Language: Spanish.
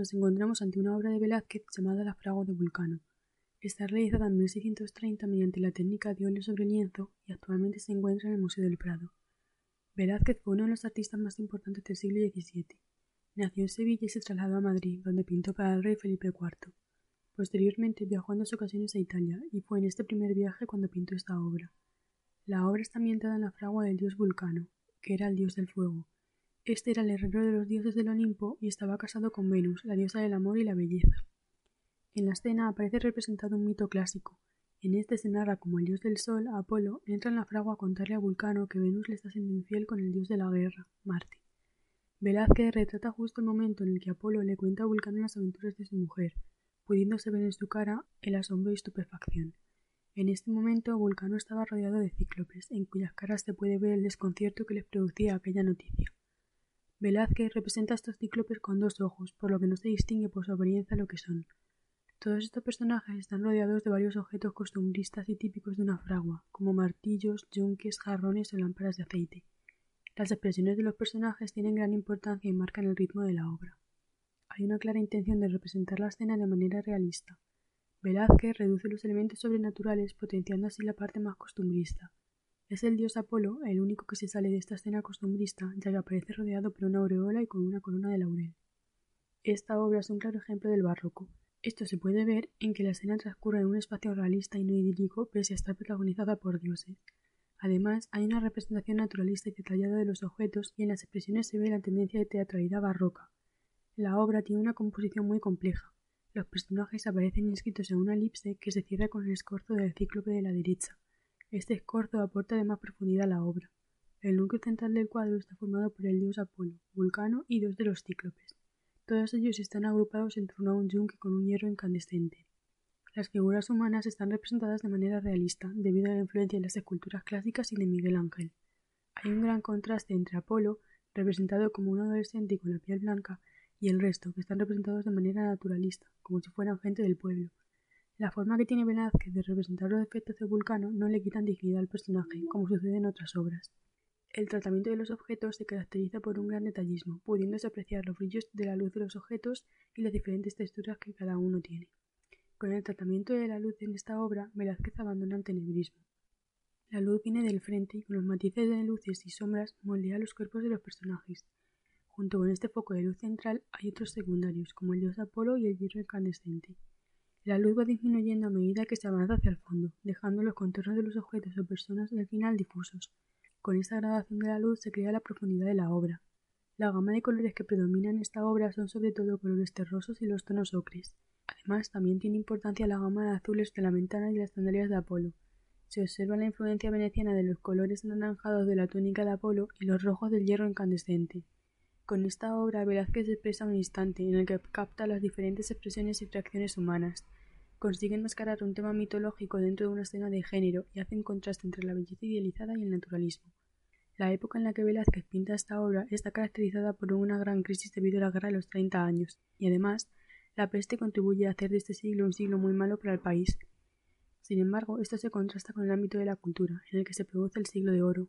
nos encontramos ante una obra de Velázquez llamada La fragua de Vulcano. Está realizada en 1630 mediante la técnica de óleo sobre lienzo y actualmente se encuentra en el Museo del Prado. Velázquez fue uno de los artistas más importantes del siglo XVII. Nació en Sevilla y se trasladó a Madrid, donde pintó para el rey Felipe IV. Posteriormente viajó en dos ocasiones a Italia, y fue en este primer viaje cuando pintó esta obra. La obra está ambientada en la fragua del dios Vulcano, que era el dios del fuego. Este era el herrero de los dioses del Olimpo y estaba casado con Venus, la diosa del amor y la belleza. En la escena aparece representado un mito clásico. En este se narra como el dios del sol, Apolo, entra en la fragua a contarle a Vulcano que Venus le está siendo infiel con el dios de la guerra, Marte. Velázquez retrata justo el momento en el que Apolo le cuenta a Vulcano las aventuras de su mujer, pudiéndose ver en su cara el asombro y estupefacción. En este momento Vulcano estaba rodeado de cíclopes, en cuyas caras se puede ver el desconcierto que les producía aquella noticia. Velázquez representa a estos cíclopes con dos ojos, por lo que no se distingue por su apariencia lo que son. Todos estos personajes están rodeados de varios objetos costumbristas y típicos de una fragua, como martillos, yunques, jarrones o lámparas de aceite. Las expresiones de los personajes tienen gran importancia y marcan el ritmo de la obra. Hay una clara intención de representar la escena de manera realista. Velázquez reduce los elementos sobrenaturales potenciando así la parte más costumbrista. Es el dios Apolo el único que se sale de esta escena costumbrista, ya que aparece rodeado por una aureola y con una corona de laurel. Esta obra es un claro ejemplo del barroco. Esto se puede ver en que la escena transcurre en un espacio realista y no idílico pese a estar protagonizada por dioses. Además, hay una representación naturalista y detallada de los objetos y en las expresiones se ve la tendencia de teatralidad barroca. La obra tiene una composición muy compleja. Los personajes aparecen inscritos en una elipse que se cierra con el escorzo del cíclope de la derecha, este escorzo aporta de más profundidad a la obra. El núcleo central del cuadro está formado por el dios Apolo, Vulcano y dos de los cíclopes. Todos ellos están agrupados en torno a un yunque con un hierro incandescente. Las figuras humanas están representadas de manera realista, debido a la influencia de las esculturas clásicas y de Miguel Ángel. Hay un gran contraste entre Apolo, representado como un adolescente y con la piel blanca, y el resto, que están representados de manera naturalista, como si fueran gente del pueblo, la forma que tiene Velázquez de representar los efectos de Vulcano no le quitan dignidad al personaje, como sucede en otras obras. El tratamiento de los objetos se caracteriza por un gran detallismo, pudiéndose apreciar los brillos de la luz de los objetos y las diferentes texturas que cada uno tiene. Con el tratamiento de la luz en esta obra, Velázquez abandona el tenebrismo. La luz viene del frente y con los matices de luces y sombras moldea los cuerpos de los personajes. Junto con este foco de luz central hay otros secundarios, como el dios Apolo y el hierro incandescente. La luz va disminuyendo a medida que se avanza hacia el fondo, dejando los contornos de los objetos o personas del final difusos. Con esta gradación de la luz se crea la profundidad de la obra. La gama de colores que predomina en esta obra son sobre todo colores terrosos y los tonos ocres. Además, también tiene importancia la gama de azules de la ventana y las sandalias de Apolo. Se observa la influencia veneciana de los colores anaranjados de la túnica de Apolo y los rojos del hierro incandescente. Con esta obra Velázquez expresa un instante en el que capta las diferentes expresiones y reacciones humanas. Consigue enmascarar un tema mitológico dentro de una escena de género y hace un contraste entre la belleza idealizada y el naturalismo. La época en la que Velázquez pinta esta obra está caracterizada por una gran crisis debido a la guerra de los treinta años, y además, la peste contribuye a hacer de este siglo un siglo muy malo para el país. Sin embargo, esto se contrasta con el ámbito de la cultura, en el que se produce el siglo de oro,